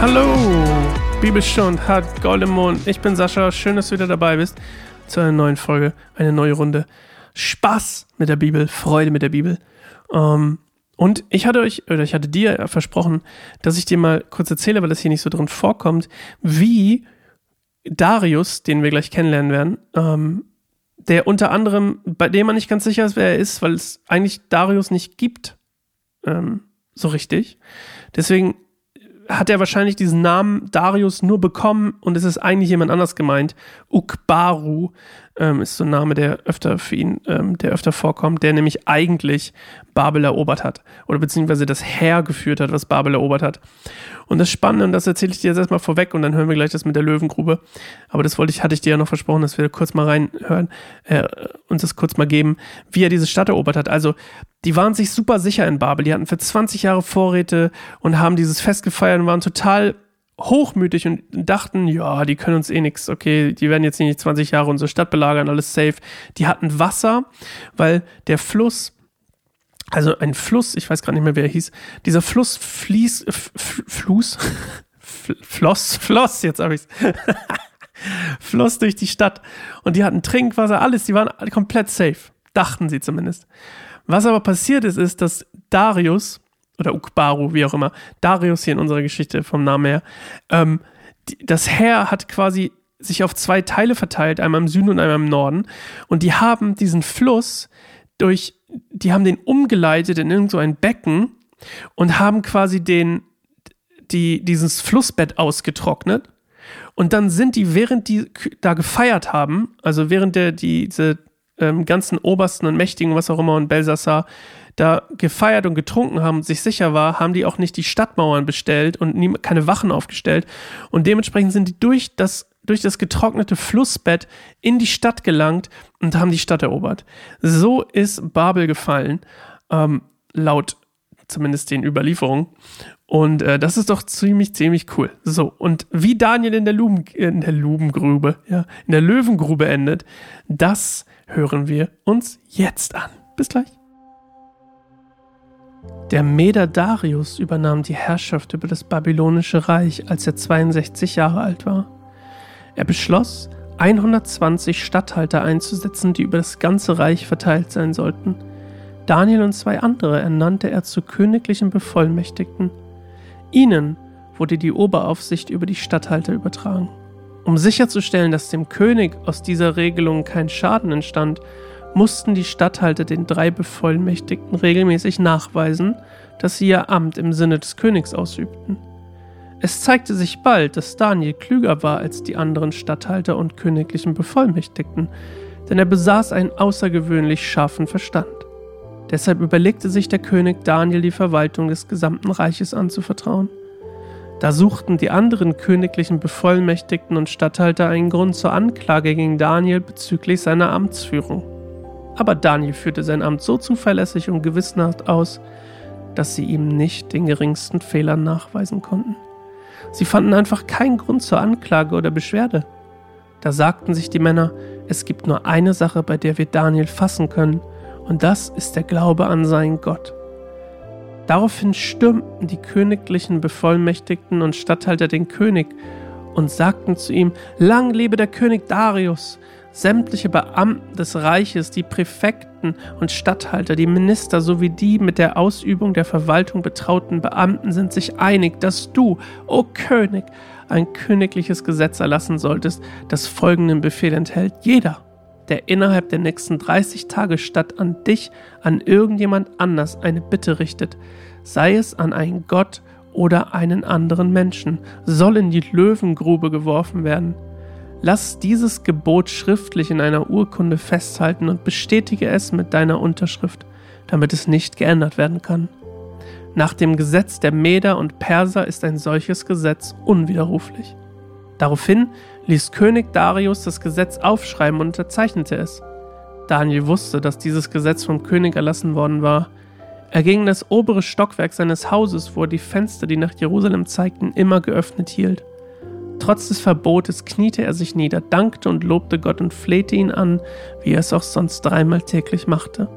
Hallo, Bibelstund hat Golden Mond. Ich bin Sascha. Schön, dass du wieder dabei bist zu einer neuen Folge, eine neue Runde. Spaß mit der Bibel, Freude mit der Bibel. Ähm, und ich hatte euch, oder ich hatte dir versprochen, dass ich dir mal kurz erzähle, weil das hier nicht so drin vorkommt, wie Darius, den wir gleich kennenlernen werden, ähm, der unter anderem, bei dem man nicht ganz sicher ist, wer er ist, weil es eigentlich Darius nicht gibt, ähm, so richtig. Deswegen hat er wahrscheinlich diesen Namen Darius nur bekommen und es ist eigentlich jemand anders gemeint. Ukbaru ähm, ist so ein Name, der öfter für ihn, ähm, der öfter vorkommt, der nämlich eigentlich Babel erobert hat oder beziehungsweise das Heer geführt hat, was Babel erobert hat. Und das Spannende, und das erzähle ich dir jetzt erstmal vorweg und dann hören wir gleich das mit der Löwengrube. Aber das wollte ich, hatte ich dir ja noch versprochen, dass wir kurz mal reinhören, äh, uns das kurz mal geben, wie er diese Stadt erobert hat. Also, die waren sich super sicher in Babel. Die hatten für 20 Jahre Vorräte und haben dieses Fest gefeiert und waren total hochmütig und dachten, ja, die können uns eh nichts, okay, die werden jetzt nicht 20 Jahre unsere Stadt belagern, alles safe. Die hatten Wasser, weil der Fluss also ein Fluss, ich weiß gerade nicht mehr, wer er hieß. Dieser Fluss fließt, Fluss, floss, floss, jetzt habe ich's. floss durch die Stadt. Und die hatten Trinkwasser, alles, die waren komplett safe. Dachten sie zumindest. Was aber passiert ist, ist, dass Darius, oder Ukbaru, wie auch immer, Darius hier in unserer Geschichte vom Namen her, ähm, die, das Heer hat quasi sich auf zwei Teile verteilt, einmal im Süden und einmal im Norden. Und die haben diesen Fluss durch, die haben den umgeleitet in irgend so Becken und haben quasi den, die, dieses Flussbett ausgetrocknet. Und dann sind die, während die da gefeiert haben, also während der diese ähm, ganzen Obersten und Mächtigen, was auch immer, und Belsassar da gefeiert und getrunken haben und sich sicher war, haben die auch nicht die Stadtmauern bestellt und nie, keine Wachen aufgestellt. Und dementsprechend sind die durch das durch das getrocknete Flussbett in die Stadt gelangt und haben die Stadt erobert. So ist Babel gefallen, ähm, laut zumindest den Überlieferungen. Und äh, das ist doch ziemlich, ziemlich cool. So, und wie Daniel in der, Luben, in der Lubengrube, ja, in der Löwengrube endet, das hören wir uns jetzt an. Bis gleich. Der Meder Darius übernahm die Herrschaft über das babylonische Reich, als er 62 Jahre alt war. Er beschloss, 120 Statthalter einzusetzen, die über das ganze Reich verteilt sein sollten. Daniel und zwei andere ernannte er zu königlichen Bevollmächtigten. Ihnen wurde die Oberaufsicht über die Statthalter übertragen. Um sicherzustellen, dass dem König aus dieser Regelung kein Schaden entstand, mussten die Statthalter den drei Bevollmächtigten regelmäßig nachweisen, dass sie ihr Amt im Sinne des Königs ausübten. Es zeigte sich bald, dass Daniel klüger war als die anderen Statthalter und königlichen Bevollmächtigten, denn er besaß einen außergewöhnlich scharfen Verstand. Deshalb überlegte sich der König Daniel die Verwaltung des gesamten Reiches anzuvertrauen. Da suchten die anderen königlichen Bevollmächtigten und Statthalter einen Grund zur Anklage gegen Daniel bezüglich seiner Amtsführung. Aber Daniel führte sein Amt so zuverlässig und gewissenhaft aus, dass sie ihm nicht den geringsten Fehler nachweisen konnten. Sie fanden einfach keinen Grund zur Anklage oder Beschwerde. Da sagten sich die Männer, es gibt nur eine Sache, bei der wir Daniel fassen können, und das ist der Glaube an seinen Gott. Daraufhin stürmten die königlichen Bevollmächtigten und Statthalter den König und sagten zu ihm, Lang lebe der König Darius, Sämtliche Beamten des Reiches, die Präfekten und Statthalter, die Minister sowie die mit der Ausübung der Verwaltung betrauten Beamten sind sich einig, dass du, o oh König, ein königliches Gesetz erlassen solltest, das folgenden Befehl enthält. Jeder, der innerhalb der nächsten 30 Tage statt an dich, an irgendjemand anders eine Bitte richtet, sei es an einen Gott oder einen anderen Menschen, soll in die Löwengrube geworfen werden. Lass dieses Gebot schriftlich in einer Urkunde festhalten und bestätige es mit deiner Unterschrift, damit es nicht geändert werden kann. Nach dem Gesetz der Meder und Perser ist ein solches Gesetz unwiderruflich. Daraufhin ließ König Darius das Gesetz aufschreiben und unterzeichnete es. Daniel wusste, dass dieses Gesetz vom König erlassen worden war. Er ging in das obere Stockwerk seines Hauses, wo er die Fenster, die nach Jerusalem zeigten, immer geöffnet hielt. Trotz des Verbotes kniete er sich nieder, dankte und lobte Gott und flehte ihn an, wie er es auch sonst dreimal täglich machte.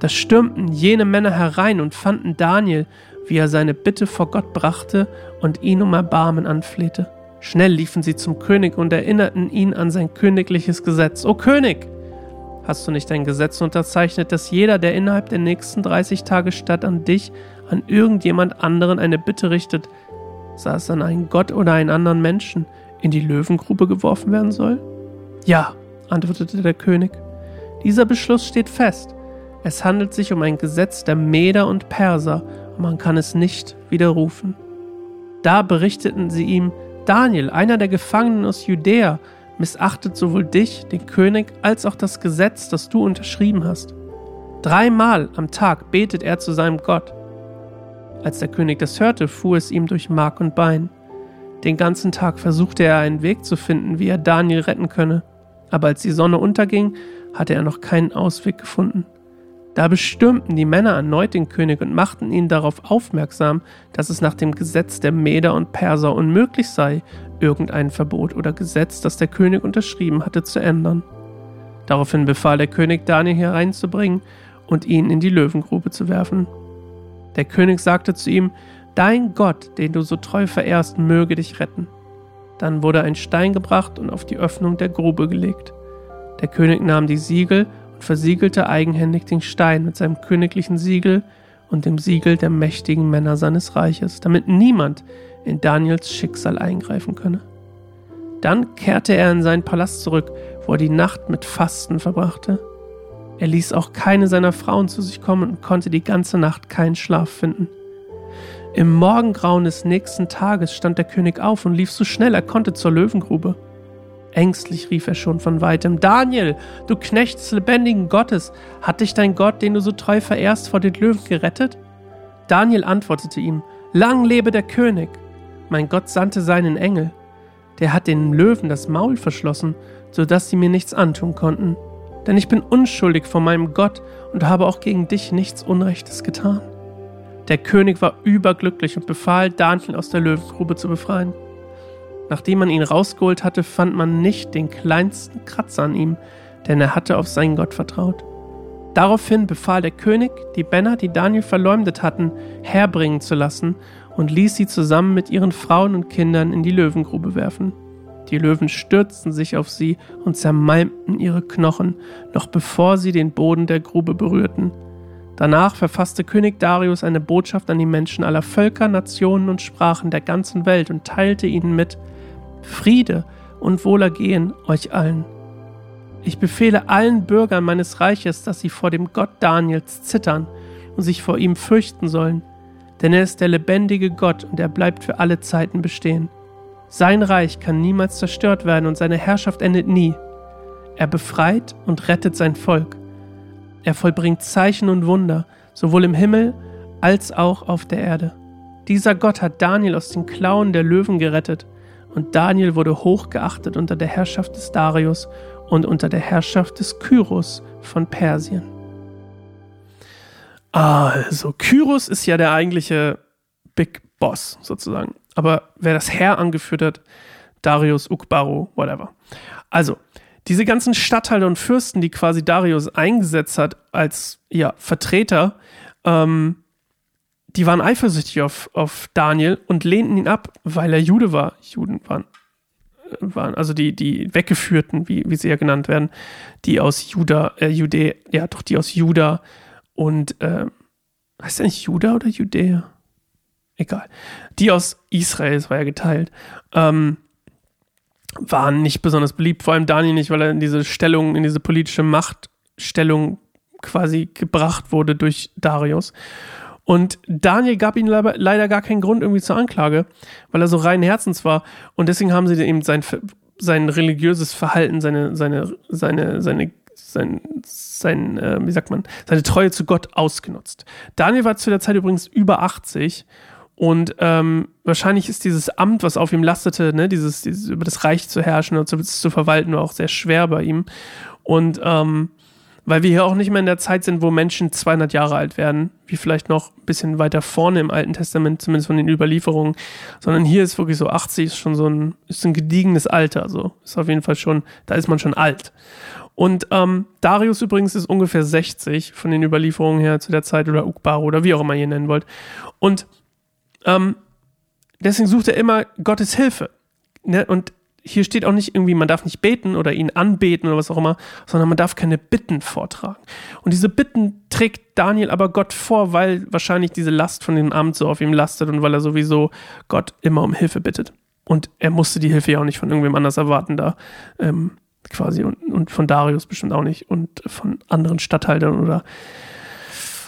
Da stürmten jene Männer herein und fanden Daniel, wie er seine Bitte vor Gott brachte und ihn um Erbarmen anflehte. Schnell liefen sie zum König und erinnerten ihn an sein königliches Gesetz. O König, hast du nicht ein Gesetz unterzeichnet, dass jeder, der innerhalb der nächsten 30 Tage statt an dich, an irgendjemand anderen eine Bitte richtet, sei es an einen Gott oder einen anderen Menschen, in die Löwengrube geworfen werden soll? Ja, antwortete der König. Dieser Beschluss steht fest. Es handelt sich um ein Gesetz der Meder und Perser und man kann es nicht widerrufen. Da berichteten sie ihm, Daniel, einer der Gefangenen aus Judäa, missachtet sowohl dich, den König, als auch das Gesetz, das du unterschrieben hast. Dreimal am Tag betet er zu seinem Gott. Als der König das hörte, fuhr es ihm durch Mark und Bein. Den ganzen Tag versuchte er einen Weg zu finden, wie er Daniel retten könne, aber als die Sonne unterging, hatte er noch keinen Ausweg gefunden. Da bestürmten die Männer erneut den König und machten ihn darauf aufmerksam, dass es nach dem Gesetz der Meder und Perser unmöglich sei, irgendein Verbot oder Gesetz, das der König unterschrieben hatte, zu ändern. Daraufhin befahl der König, Daniel hereinzubringen und ihn in die Löwengrube zu werfen. Der König sagte zu ihm, Dein Gott, den du so treu verehrst, möge dich retten. Dann wurde ein Stein gebracht und auf die Öffnung der Grube gelegt. Der König nahm die Siegel versiegelte eigenhändig den Stein mit seinem königlichen Siegel und dem Siegel der mächtigen Männer seines Reiches, damit niemand in Daniels Schicksal eingreifen könne. Dann kehrte er in seinen Palast zurück, wo er die Nacht mit Fasten verbrachte. Er ließ auch keine seiner Frauen zu sich kommen und konnte die ganze Nacht keinen Schlaf finden. Im Morgengrauen des nächsten Tages stand der König auf und lief so schnell er konnte zur Löwengrube. Ängstlich rief er schon von weitem: Daniel, du Knecht des lebendigen Gottes, hat dich dein Gott, den du so treu verehrst, vor den Löwen gerettet? Daniel antwortete ihm: Lang lebe der König! Mein Gott sandte seinen Engel. Der hat den Löwen das Maul verschlossen, so dass sie mir nichts antun konnten. Denn ich bin unschuldig vor meinem Gott und habe auch gegen dich nichts Unrechtes getan. Der König war überglücklich und befahl, Daniel aus der Löwengrube zu befreien. Nachdem man ihn rausgeholt hatte, fand man nicht den kleinsten Kratzer an ihm, denn er hatte auf seinen Gott vertraut. Daraufhin befahl der König, die Männer, die Daniel verleumdet hatten, herbringen zu lassen und ließ sie zusammen mit ihren Frauen und Kindern in die Löwengrube werfen. Die Löwen stürzten sich auf sie und zermalmten ihre Knochen, noch bevor sie den Boden der Grube berührten. Danach verfasste König Darius eine Botschaft an die Menschen aller Völker, Nationen und Sprachen der ganzen Welt und teilte ihnen mit, Friede und Wohlergehen euch allen. Ich befehle allen Bürgern meines Reiches, dass sie vor dem Gott Daniels zittern und sich vor ihm fürchten sollen, denn er ist der lebendige Gott und er bleibt für alle Zeiten bestehen. Sein Reich kann niemals zerstört werden und seine Herrschaft endet nie. Er befreit und rettet sein Volk. Er vollbringt Zeichen und Wunder, sowohl im Himmel als auch auf der Erde. Dieser Gott hat Daniel aus den Klauen der Löwen gerettet und Daniel wurde hochgeachtet unter der Herrschaft des Darius und unter der Herrschaft des Kyros von Persien. Also, Kyros ist ja der eigentliche Big Boss sozusagen. Aber wer das Herr angeführt hat, Darius, Ukbaro, whatever. Also, diese ganzen Statthalter und Fürsten, die quasi Darius eingesetzt hat als ja, Vertreter, ähm, die waren eifersüchtig auf, auf Daniel und lehnten ihn ab, weil er Jude war. Juden waren, waren also die, die Weggeführten, wie, wie sie ja genannt werden, die aus Juda, äh, Jude, ja, doch die aus Juda und, äh, heißt er nicht Juda oder Judäa? Egal. Die aus Israel, es war ja geteilt, ähm, waren nicht besonders beliebt, vor allem Daniel nicht, weil er in diese Stellung, in diese politische Machtstellung quasi gebracht wurde durch Darius. Und Daniel gab ihnen leider gar keinen Grund irgendwie zur Anklage, weil er so rein Herzens war. Und deswegen haben sie eben sein, sein religiöses Verhalten, seine, seine, seine, seine, sein, sein äh, wie sagt man, seine Treue zu Gott ausgenutzt. Daniel war zu der Zeit übrigens über 80 und ähm, wahrscheinlich ist dieses Amt, was auf ihm lastete, ne, dieses, dieses über das Reich zu herrschen und zu, zu verwalten, auch sehr schwer bei ihm. Und ähm, weil wir hier auch nicht mehr in der Zeit sind, wo Menschen 200 Jahre alt werden, wie vielleicht noch ein bisschen weiter vorne im Alten Testament, zumindest von den Überlieferungen, sondern hier ist wirklich so 80 ist schon so ein, ist ein gediegenes Alter, so ist auf jeden Fall schon, da ist man schon alt. Und ähm, Darius übrigens ist ungefähr 60 von den Überlieferungen her zu der Zeit oder Ukbaro oder wie auch immer ihr nennen wollt. Und ähm, deswegen sucht er immer Gottes Hilfe. Ne? Und hier steht auch nicht irgendwie, man darf nicht beten oder ihn anbeten oder was auch immer, sondern man darf keine Bitten vortragen. Und diese Bitten trägt Daniel aber Gott vor, weil wahrscheinlich diese Last von dem Amt so auf ihm lastet und weil er sowieso Gott immer um Hilfe bittet. Und er musste die Hilfe ja auch nicht von irgendwem anders erwarten da, ähm, quasi, und, und von Darius bestimmt auch nicht und von anderen Statthaltern oder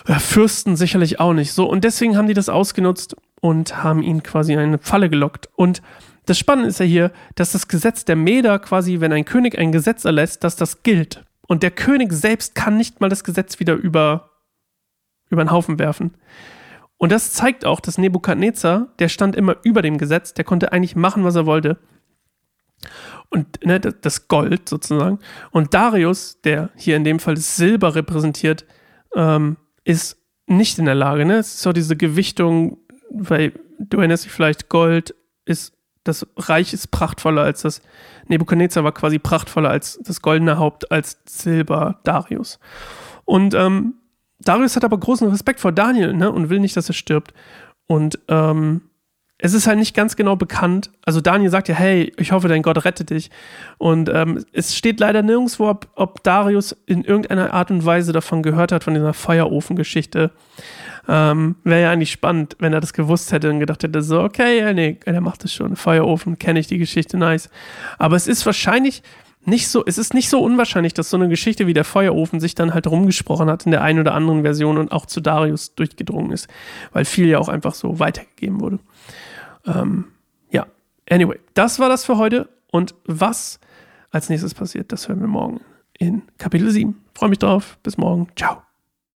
äh, Fürsten sicherlich auch nicht. So, und deswegen haben die das ausgenutzt und haben ihn quasi in eine Falle gelockt. Und das Spannende ist ja hier, dass das Gesetz der Meder quasi, wenn ein König ein Gesetz erlässt, dass das gilt. Und der König selbst kann nicht mal das Gesetz wieder über, über den Haufen werfen. Und das zeigt auch, dass Nebukadnezar, der stand immer über dem Gesetz, der konnte eigentlich machen, was er wollte. Und ne, das Gold sozusagen. Und Darius, der hier in dem Fall Silber repräsentiert, ähm, ist nicht in der Lage. Ne? Es ist so diese Gewichtung, weil du erinnerst dich vielleicht, Gold ist das Reich ist prachtvoller als das. Nebukadnezar war quasi prachtvoller als das goldene Haupt, als Silber Darius. Und ähm, Darius hat aber großen Respekt vor Daniel ne, und will nicht, dass er stirbt. Und ähm, es ist halt nicht ganz genau bekannt. Also Daniel sagt ja, hey, ich hoffe, dein Gott rettet dich. Und ähm, es steht leider nirgendwo, ob, ob Darius in irgendeiner Art und Weise davon gehört hat, von dieser Feuerofengeschichte. Ähm, Wäre ja eigentlich spannend, wenn er das gewusst hätte und gedacht hätte, so, okay, ja, nee, der macht das schon. Feuerofen, kenne ich die Geschichte, nice. Aber es ist wahrscheinlich nicht so, es ist nicht so unwahrscheinlich, dass so eine Geschichte wie der Feuerofen sich dann halt rumgesprochen hat in der einen oder anderen Version und auch zu Darius durchgedrungen ist, weil viel ja auch einfach so weitergegeben wurde. Ähm, ja, anyway, das war das für heute und was als nächstes passiert, das hören wir morgen in Kapitel 7. Freue mich drauf. Bis morgen. Ciao.